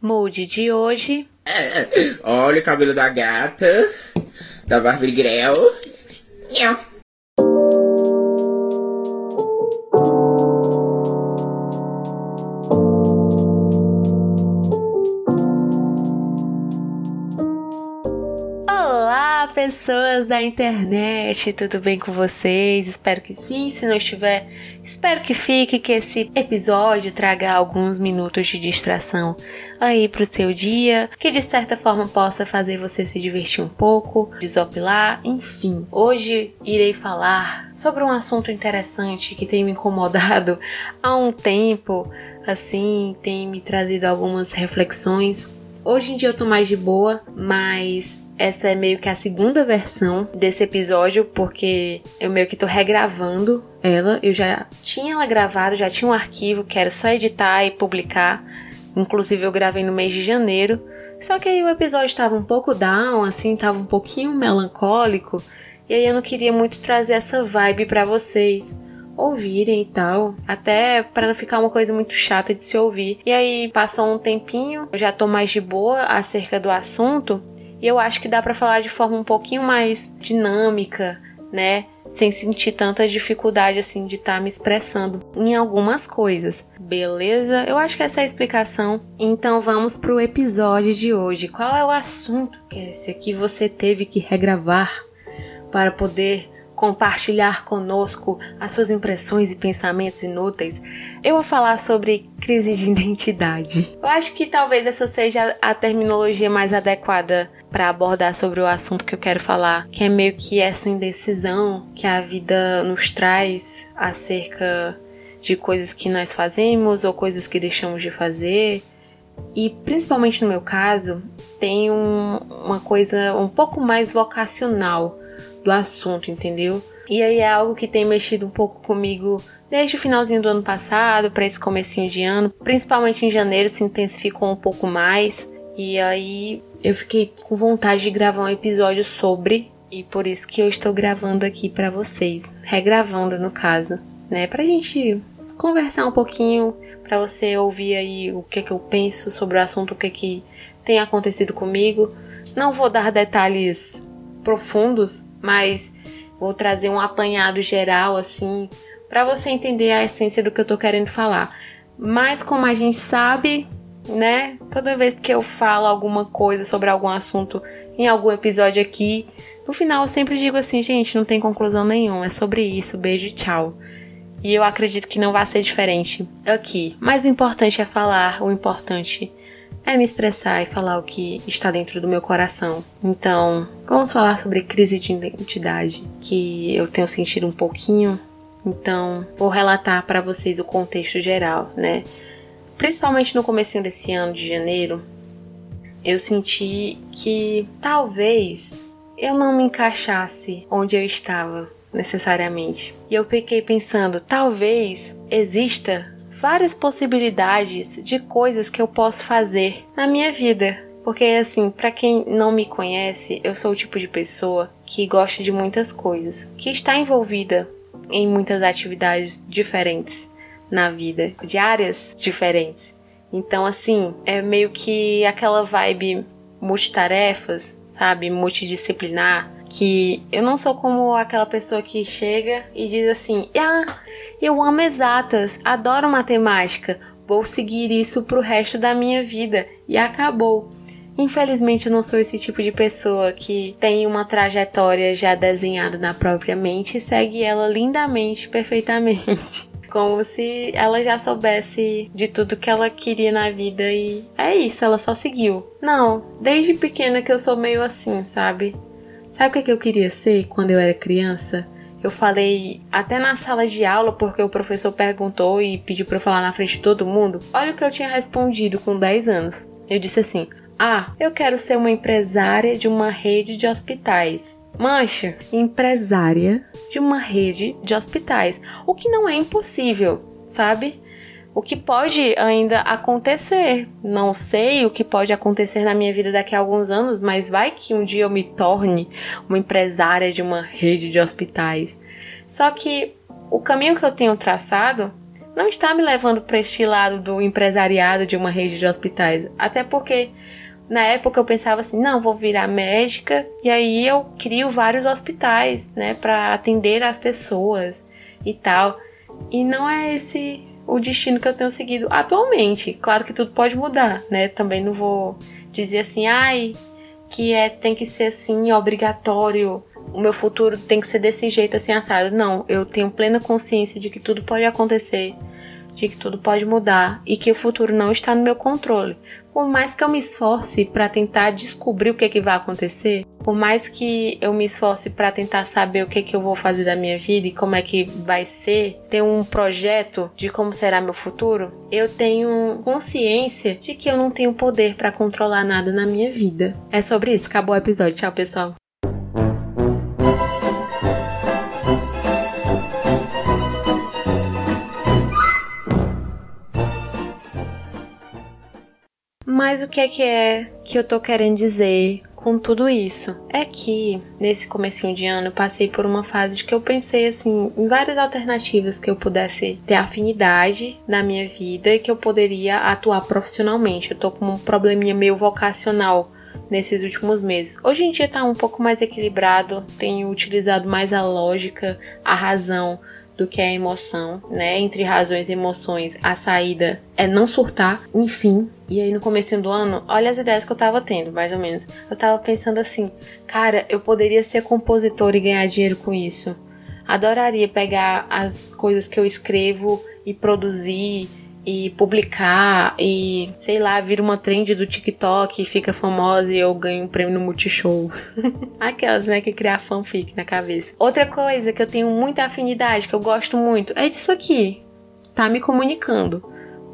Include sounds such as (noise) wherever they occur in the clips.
Mood de hoje. Olha o cabelo da gata, da Barbie Grell. Olá, pessoas da internet, tudo bem com vocês? Espero que sim. Se não estiver, espero que fique, que esse episódio traga alguns minutos de distração aí pro seu dia, que de certa forma possa fazer você se divertir um pouco, desopilar, enfim. Hoje irei falar sobre um assunto interessante que tem me incomodado há um tempo, assim, tem me trazido algumas reflexões. Hoje em dia eu tô mais de boa, mas essa é meio que a segunda versão desse episódio, porque eu meio que tô regravando ela. Eu já tinha ela gravada, já tinha um arquivo que era só editar e publicar. Inclusive eu gravei no mês de janeiro. Só que aí o episódio estava um pouco down, assim, tava um pouquinho melancólico. E aí eu não queria muito trazer essa vibe para vocês ouvirem e tal, até para não ficar uma coisa muito chata de se ouvir. E aí passou um tempinho, eu já tô mais de boa acerca do assunto, e eu acho que dá para falar de forma um pouquinho mais dinâmica, né? Sem sentir tanta dificuldade assim de estar tá me expressando em algumas coisas. Beleza? Eu acho que essa é a explicação. Então vamos pro episódio de hoje. Qual é o assunto que esse aqui você teve que regravar para poder compartilhar conosco as suas impressões e pensamentos inúteis, eu vou falar sobre crise de (laughs) identidade. Eu acho que talvez essa seja a terminologia mais adequada para abordar sobre o assunto que eu quero falar, que é meio que essa indecisão que a vida nos traz acerca de coisas que nós fazemos ou coisas que deixamos de fazer. E principalmente no meu caso, tem um, uma coisa um pouco mais vocacional do assunto, entendeu? E aí é algo que tem mexido um pouco comigo desde o finalzinho do ano passado para esse comecinho de ano, principalmente em janeiro se intensificou um pouco mais. E aí eu fiquei com vontade de gravar um episódio sobre e por isso que eu estou gravando aqui para vocês, regravando no caso, né, pra gente conversar um pouquinho, para você ouvir aí o que é que eu penso sobre o assunto, o que é que tem acontecido comigo. Não vou dar detalhes profundos, mas vou trazer um apanhado geral assim para você entender a essência do que eu tô querendo falar. Mas como a gente sabe, né? Toda vez que eu falo alguma coisa sobre algum assunto em algum episódio aqui, no final eu sempre digo assim, gente, não tem conclusão nenhuma, é sobre isso, beijo e tchau. E eu acredito que não vai ser diferente aqui. Mas o importante é falar, o importante é me expressar e falar o que está dentro do meu coração. Então, vamos falar sobre crise de identidade, que eu tenho sentido um pouquinho. Então, vou relatar para vocês o contexto geral, né? Principalmente no começo desse ano de janeiro, eu senti que talvez eu não me encaixasse onde eu estava necessariamente. E eu fiquei pensando, talvez exista várias possibilidades de coisas que eu posso fazer na minha vida. Porque assim, para quem não me conhece, eu sou o tipo de pessoa que gosta de muitas coisas, que está envolvida em muitas atividades diferentes na vida, de áreas diferentes. Então, assim, é meio que aquela vibe multitarefas, sabe? Multidisciplinar. Que eu não sou como aquela pessoa que chega e diz assim: Ah, eu amo exatas, adoro matemática, vou seguir isso pro resto da minha vida. E acabou. Infelizmente, eu não sou esse tipo de pessoa que tem uma trajetória já desenhada na própria mente e segue ela lindamente, (laughs) perfeitamente. Como se ela já soubesse de tudo que ela queria na vida e é isso, ela só seguiu. Não, desde pequena que eu sou meio assim, sabe? Sabe o que, eu queria ser quando eu era criança? Eu falei até na sala de aula porque o professor perguntou e pediu para eu falar na frente de todo mundo. Olha o que eu tinha respondido com 10 anos. Eu disse assim: "Ah, eu quero ser uma empresária de uma rede de hospitais." Mancha, empresária de uma rede de hospitais, o que não é impossível, sabe? O que pode ainda acontecer. Não sei o que pode acontecer na minha vida daqui a alguns anos, mas vai que um dia eu me torne uma empresária de uma rede de hospitais. Só que o caminho que eu tenho traçado não está me levando para este lado do empresariado de uma rede de hospitais. Até porque na época eu pensava assim, não, vou virar médica e aí eu crio vários hospitais, né, para atender as pessoas e tal. E não é esse o destino que eu tenho seguido atualmente. Claro que tudo pode mudar, né? Também não vou dizer assim, ai, que é tem que ser assim obrigatório. O meu futuro tem que ser desse jeito assim assado. Não, eu tenho plena consciência de que tudo pode acontecer, de que tudo pode mudar e que o futuro não está no meu controle por mais que eu me esforce para tentar descobrir o que, que vai acontecer, por mais que eu me esforce para tentar saber o que, que eu vou fazer da minha vida e como é que vai ser, ter um projeto de como será meu futuro, eu tenho consciência de que eu não tenho poder para controlar nada na minha vida. É sobre isso, acabou o episódio. Tchau, pessoal. Mas o que é que é que eu tô querendo dizer com tudo isso? É que nesse comecinho de ano eu passei por uma fase de que eu pensei assim em várias alternativas que eu pudesse ter afinidade na minha vida e que eu poderia atuar profissionalmente. Eu tô com um probleminha meio vocacional nesses últimos meses. Hoje em dia tá um pouco mais equilibrado, tenho utilizado mais a lógica, a razão do que a emoção, né? Entre razões e emoções, a saída é não surtar, enfim. E aí no começo do ano, olha as ideias que eu tava tendo, mais ou menos. Eu tava pensando assim, cara, eu poderia ser compositor e ganhar dinheiro com isso. Adoraria pegar as coisas que eu escrevo e produzir e publicar e, sei lá, vira uma trend do TikTok e fica famosa e eu ganho um prêmio no Multishow. (laughs) Aquelas, né, que criar fanfic na cabeça. Outra coisa que eu tenho muita afinidade, que eu gosto muito, é disso aqui. Tá me comunicando.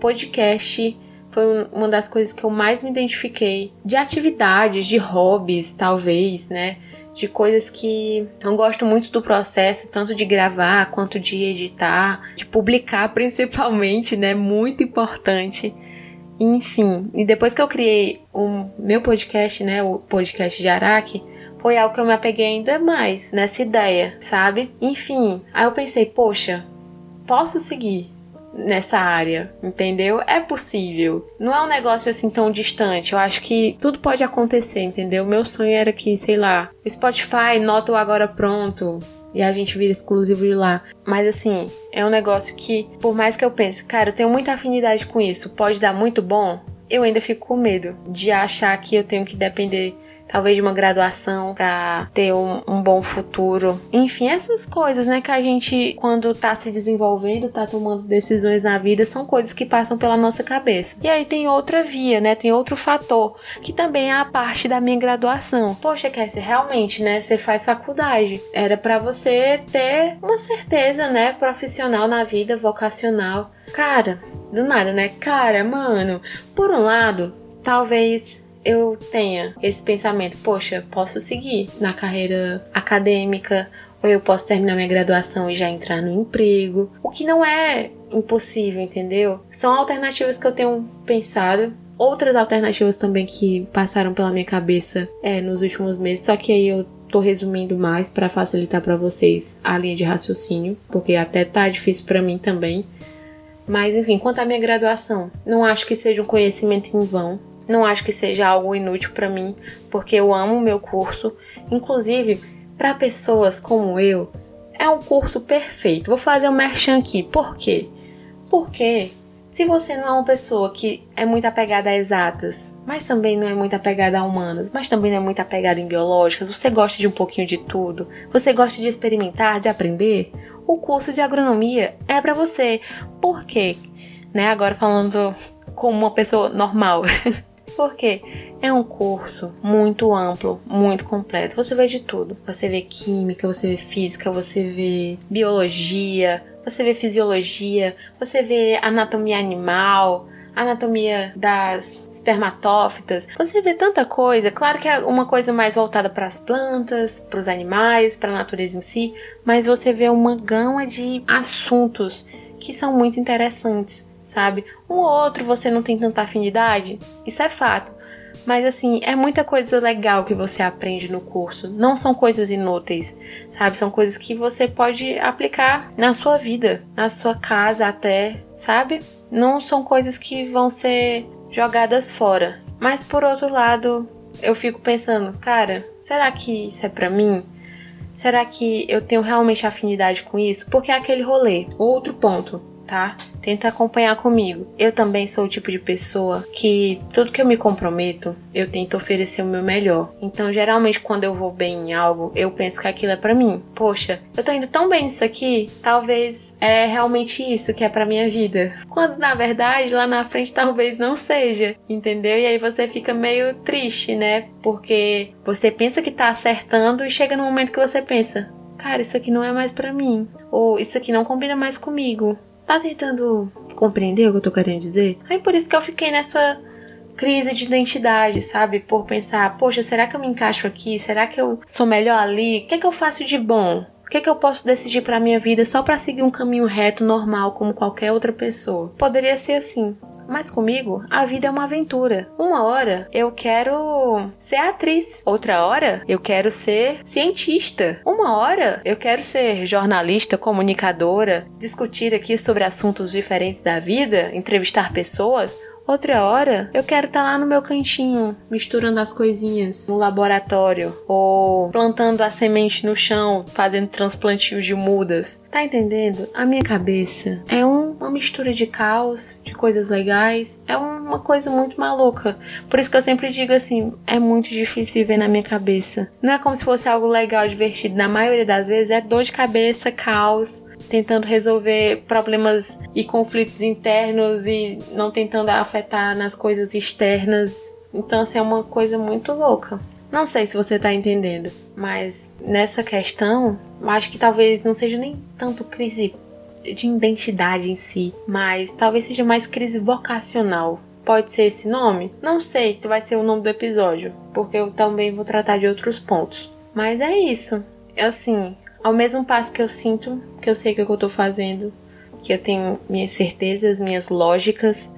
Podcast foi uma das coisas que eu mais me identifiquei. De atividades, de hobbies, talvez, né? De coisas que eu gosto muito do processo, tanto de gravar quanto de editar, de publicar (laughs) principalmente, né? Muito importante. Enfim, e depois que eu criei o meu podcast, né, o podcast de Araque, foi algo que eu me apeguei ainda mais nessa ideia, sabe? Enfim, aí eu pensei, poxa, posso seguir nessa área, entendeu? É possível. Não é um negócio assim tão distante. Eu acho que tudo pode acontecer, entendeu? Meu sonho era que, sei lá, Spotify nota o agora pronto e a gente vira exclusivo de lá. Mas assim, é um negócio que, por mais que eu pense, cara, eu tenho muita afinidade com isso, pode dar muito bom, eu ainda fico com medo de achar que eu tenho que depender talvez de uma graduação para ter um, um, bom futuro. Enfim, essas coisas, né, que a gente, quando tá se desenvolvendo, tá tomando decisões na vida, são coisas que passam pela nossa cabeça. E aí tem outra via, né, tem outro fator, que também é a parte da minha graduação. Poxa, Cassie, realmente, né, você faz faculdade. Era para você ter uma certeza, né, profissional na vida, vocacional. Cara, do nada, né? Cara, mano, por um lado, talvez eu tenha esse pensamento, poxa, posso seguir na carreira acadêmica, ou eu posso terminar minha graduação e já entrar no emprego, o que não é impossível, entendeu? São alternativas que eu tenho pensado. Outras alternativas também que passaram pela minha cabeça é, nos últimos meses, só que aí eu tô resumindo mais para facilitar para vocês a linha de raciocínio, porque até tá difícil para mim também. Mas enfim, quanto à minha graduação, não acho que seja um conhecimento em vão. Não acho que seja algo inútil para mim, porque eu amo o meu curso. Inclusive, para pessoas como eu, é um curso perfeito. Vou fazer um merchan aqui. Por quê? Porque se você não é uma pessoa que é muito apegada a exatas, mas também não é muito apegada a humanas, mas também não é muito apegada em biológicas, você gosta de um pouquinho de tudo, você gosta de experimentar, de aprender, o curso de agronomia é para você. Por quê? Né, agora falando como uma pessoa normal. (laughs) Porque é um curso muito amplo, muito completo. Você vê de tudo. Você vê química, você vê física, você vê biologia, você vê fisiologia, você vê anatomia animal, anatomia das espermatófitas. Você vê tanta coisa. Claro que é uma coisa mais voltada para as plantas, para os animais, para a natureza em si, mas você vê uma gama de assuntos que são muito interessantes sabe? Um ou outro você não tem tanta afinidade, isso é fato. Mas assim, é muita coisa legal que você aprende no curso. Não são coisas inúteis, sabe? São coisas que você pode aplicar na sua vida, na sua casa até, sabe? Não são coisas que vão ser jogadas fora. Mas por outro lado, eu fico pensando, cara, será que isso é para mim? Será que eu tenho realmente afinidade com isso? Porque é aquele rolê. Outro ponto tá? Tenta acompanhar comigo. Eu também sou o tipo de pessoa que tudo que eu me comprometo, eu tento oferecer o meu melhor. Então, geralmente, quando eu vou bem em algo, eu penso que aquilo é para mim. Poxa, eu tô indo tão bem nisso aqui, talvez é realmente isso que é para minha vida. (laughs) Quando na verdade, lá na frente talvez não seja, entendeu? E aí você fica meio triste, né? Porque você pensa que tá acertando e chega no momento que você pensa, cara, isso aqui não é mais para mim. Ou isso aqui não combina mais comigo. Tá tentando compreender o que eu tô querendo dizer? Aí por isso que eu fiquei nessa crise de identidade, sabe? Por pensar, poxa, será que eu me encaixo aqui? Será que eu sou melhor ali? O que é que eu faço de bom? O que é que eu posso decidir para minha vida só para seguir um caminho reto normal como qualquer outra pessoa? Poderia ser assim. Mas comigo, a vida é uma aventura. Uma hora eu quero ser atriz, outra hora eu quero ser cientista, uma hora eu quero ser jornalista, comunicadora, discutir aqui sobre assuntos diferentes da vida, entrevistar pessoas. Outra hora, eu quero estar tá lá no meu cantinho, misturando as coisinhas no laboratório, ou plantando a semente no chão, fazendo transplantio de mudas. Tá entendendo? A minha cabeça é um, uma mistura de caos, de coisas legais, é uma coisa muito maluca. Por isso que eu sempre digo assim: é muito difícil viver na minha cabeça. Não é como se fosse algo legal, divertido. Na maioria das vezes é dor de cabeça, caos, tentando resolver problemas e conflitos internos e não tentando afetar nas coisas externas. Então, assim, é uma coisa muito louca. Não sei se você tá entendendo, mas nessa questão, acho que talvez não seja nem tanto crise de identidade em si, mas talvez seja mais crise vocacional. Pode ser esse nome? Não sei se vai ser o nome do episódio, porque eu também vou tratar de outros pontos. Mas é isso. Assim, ao mesmo passo que eu sinto que eu sei o que eu tô fazendo, que eu tenho minhas certezas, minhas lógicas,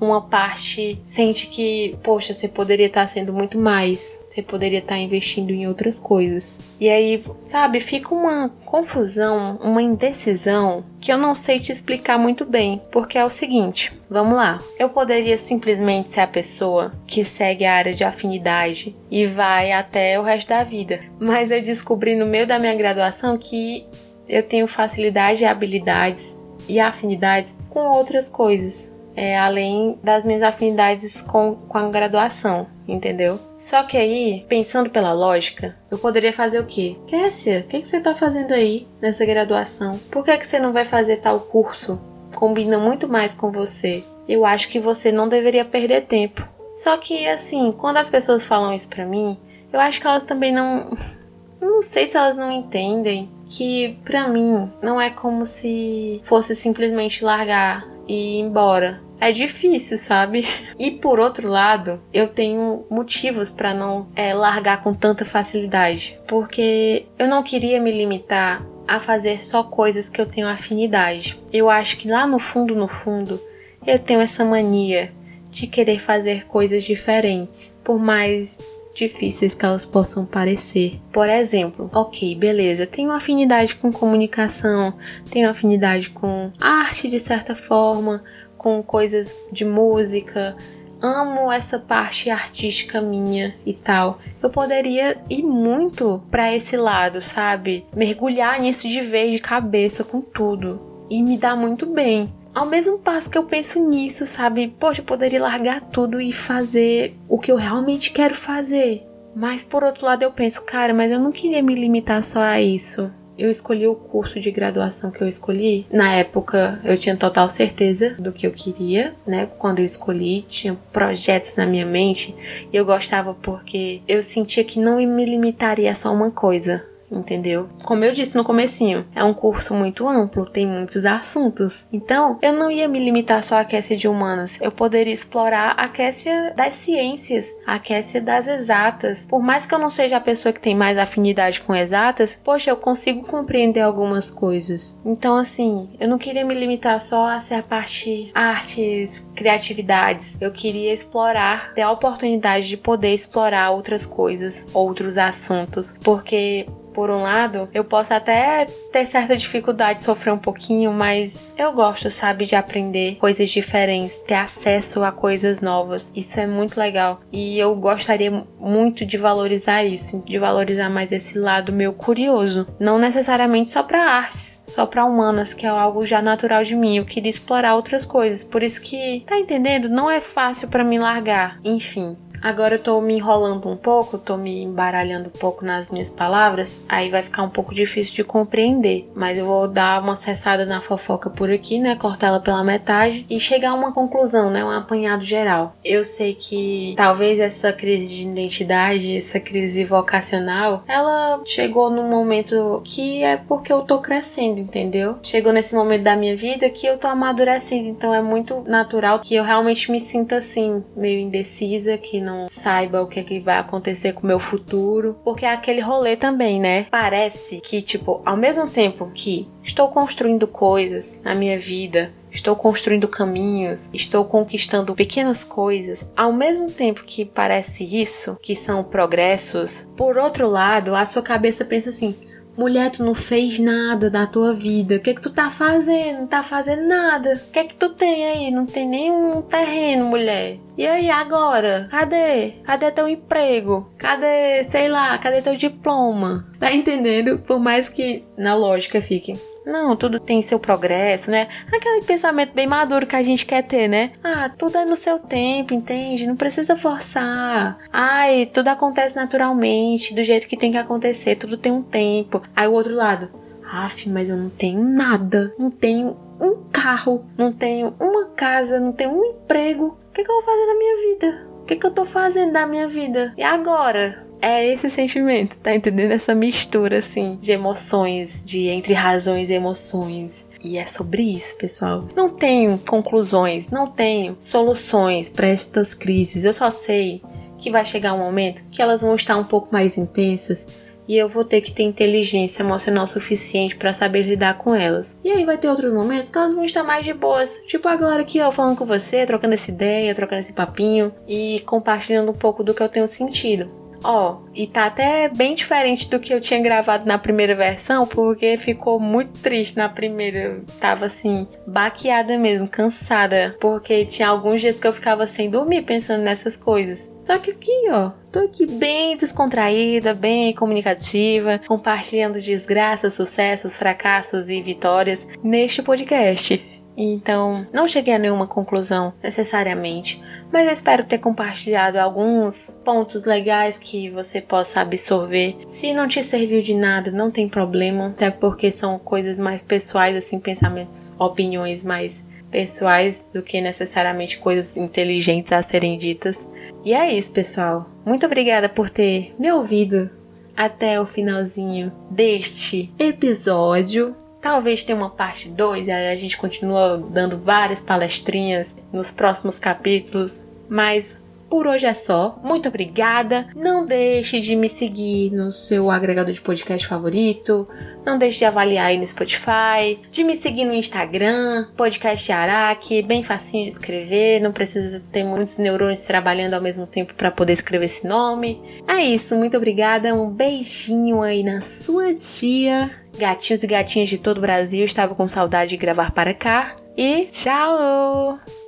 uma parte sente que, poxa, você poderia estar sendo muito mais, você poderia estar investindo em outras coisas. E aí, sabe, fica uma confusão, uma indecisão que eu não sei te explicar muito bem, porque é o seguinte, vamos lá. Eu poderia simplesmente ser a pessoa que segue a área de afinidade e vai até o resto da vida, mas eu descobri no meio da minha graduação que eu tenho facilidade e habilidades e afinidades com outras coisas é, além das minhas afinidades com, com a graduação, entendeu? Só que aí, pensando pela lógica, eu poderia fazer o quê? Kessia, o que, que você tá fazendo aí nessa graduação? Por que, que você não vai fazer tal curso? Combina muito mais com você. Eu acho que você não deveria perder tempo. Só que, assim, quando as pessoas falam isso pra mim, eu acho que elas também não. (laughs) Não sei se elas não entendem que, pra mim, não é como se fosse simplesmente largar e ir embora é difícil, sabe? (laughs) E por outro lado, eu tenho motivos para não é, largar com tanta facilidade, porque eu não queria me limitar a fazer só coisas que eu tenho afinidade. Eu acho que lá no fundo, no fundo, eu tenho essa mania de querer fazer coisas diferentes, por mais difíceis que elas possam parecer. Por exemplo, ok, beleza, tenho afinidade com comunicação, tenho afinidade com arte de certa forma, com coisas de música, amo essa parte artística minha e tal. Eu poderia ir muito para esse lado, sabe? Mergulhar nisso de vez, de cabeça, com tudo. E me dá muito bem. Ao mesmo passo que eu penso nisso, sabe? Poxa, eu poderia largar tudo e fazer o que eu realmente quero fazer. Mas por outro lado eu penso, cara, mas eu não queria me limitar só a isso eu escolhi o curso de graduação que eu escolhi. Na época, eu tinha total certeza do que eu queria, né? Quando eu escolhi, tinha projetos na minha mente e eu gostava porque eu sentia que não me limitaria a só uma coisa. Entendeu? Como eu disse no comecinho, é um curso muito amplo, tem muitos assuntos. Então, eu não ia me limitar só à Cassia de humanas. Eu poderia explorar a Cassia das ciências, a Cassia das exatas. Por mais que eu não seja a pessoa que tem mais afinidade com exatas, poxa, eu consigo compreender algumas coisas. Então, assim, eu não queria me limitar só a ser a parte artes, criatividades. Eu queria explorar, ter a oportunidade de poder explorar outras coisas, outros assuntos, porque por um lado, eu posso até ter certa dificuldade de sofrer um pouquinho, mas eu gosto, sabe, de aprender coisas diferentes, ter acesso a coisas novas. Isso é muito legal. E eu gostaria muito de valorizar isso, de valorizar mais esse lado meu curioso. Não necessariamente só para artes, só para humanas, que é algo já natural de mim. Eu queria explorar outras coisas. Por isso que, tá entendendo? Não é fácil para mim largar. Enfim, Agora eu tô me enrolando um pouco, tô me embaralhando um pouco nas minhas palavras, aí vai ficar um pouco difícil de compreender. Mas eu vou dar uma cessada na fofoca por aqui, né? Cortar ela pela metade e chegar a uma conclusão, né? Um apanhado geral. Eu sei que talvez essa crise de identidade, essa crise vocacional, ela chegou num momento que é porque eu tô crescendo, entendeu? Chegou nesse momento da minha vida que eu tô amadurecendo, então é muito natural que eu realmente me sinta assim, meio indecisa, que não saiba o que, é que vai acontecer com o meu futuro, porque é aquele rolê também, né? Parece que, tipo, ao mesmo tempo que estou construindo coisas na minha vida, estou construindo caminhos, estou conquistando pequenas coisas. Ao mesmo tempo que parece isso, que são progressos, por outro lado, a sua cabeça pensa assim: Mulher, tu não fez nada da tua vida. O que é que tu tá fazendo? Não tá fazendo nada. O que é que tu tem aí? Não tem nenhum terreno, mulher. E aí, agora? Cadê? Cadê teu emprego? Cadê, sei lá, cadê teu diploma? Tá entendendo? Por mais que na lógica fique. Não, tudo tem seu progresso, né? Aquele pensamento bem maduro que a gente quer ter, né? Ah, tudo é no seu tempo, entende? Não precisa forçar. Ai, tudo acontece naturalmente, do jeito que tem que acontecer, tudo tem um tempo. Aí o outro lado, af, mas eu não tenho nada, não tenho um carro, não tenho uma casa, não tenho um emprego. O que, que eu vou fazer na minha vida? O que, que eu tô fazendo da minha vida? E agora? É esse sentimento, tá entendendo? Essa mistura, assim, de emoções, de entre razões e emoções. E é sobre isso, pessoal. Não tenho conclusões, não tenho soluções para estas crises. Eu só sei que vai chegar um momento que elas vão estar um pouco mais intensas e eu vou ter que ter inteligência emocional suficiente para saber lidar com elas. E aí vai ter outros momentos que elas vão estar mais de boas, tipo agora aqui, ó, falando com você, trocando essa ideia, trocando esse papinho e compartilhando um pouco do que eu tenho sentido. Ó, oh, e tá até bem diferente do que eu tinha gravado na primeira versão, porque ficou muito triste na primeira. Tava assim, baqueada mesmo, cansada, porque tinha alguns dias que eu ficava sem dormir pensando nessas coisas. Só que aqui, ó, tô aqui bem descontraída, bem comunicativa, compartilhando desgraças, sucessos, fracassos e vitórias neste podcast. Então, não cheguei a nenhuma conclusão necessariamente, mas eu espero ter compartilhado alguns pontos legais que você possa absorver. Se não te serviu de nada, não tem problema, até porque são coisas mais pessoais, assim, pensamentos, opiniões mais pessoais do que necessariamente coisas inteligentes a serem ditas. E é isso, pessoal. Muito obrigada por ter me ouvido até o finalzinho deste episódio. Talvez tenha uma parte 2, aí a gente continua dando várias palestrinhas nos próximos capítulos, mas por hoje é só. Muito obrigada. Não deixe de me seguir no seu agregador de podcast favorito. Não deixe de avaliar aí no Spotify. De me seguir no Instagram, podcast Araque, bem facinho de escrever. Não precisa ter muitos neurônios trabalhando ao mesmo tempo para poder escrever esse nome. É isso, muito obrigada. Um beijinho aí na sua tia. Gatinhos e gatinhas de todo o Brasil estavam com saudade de gravar para cá. E tchau!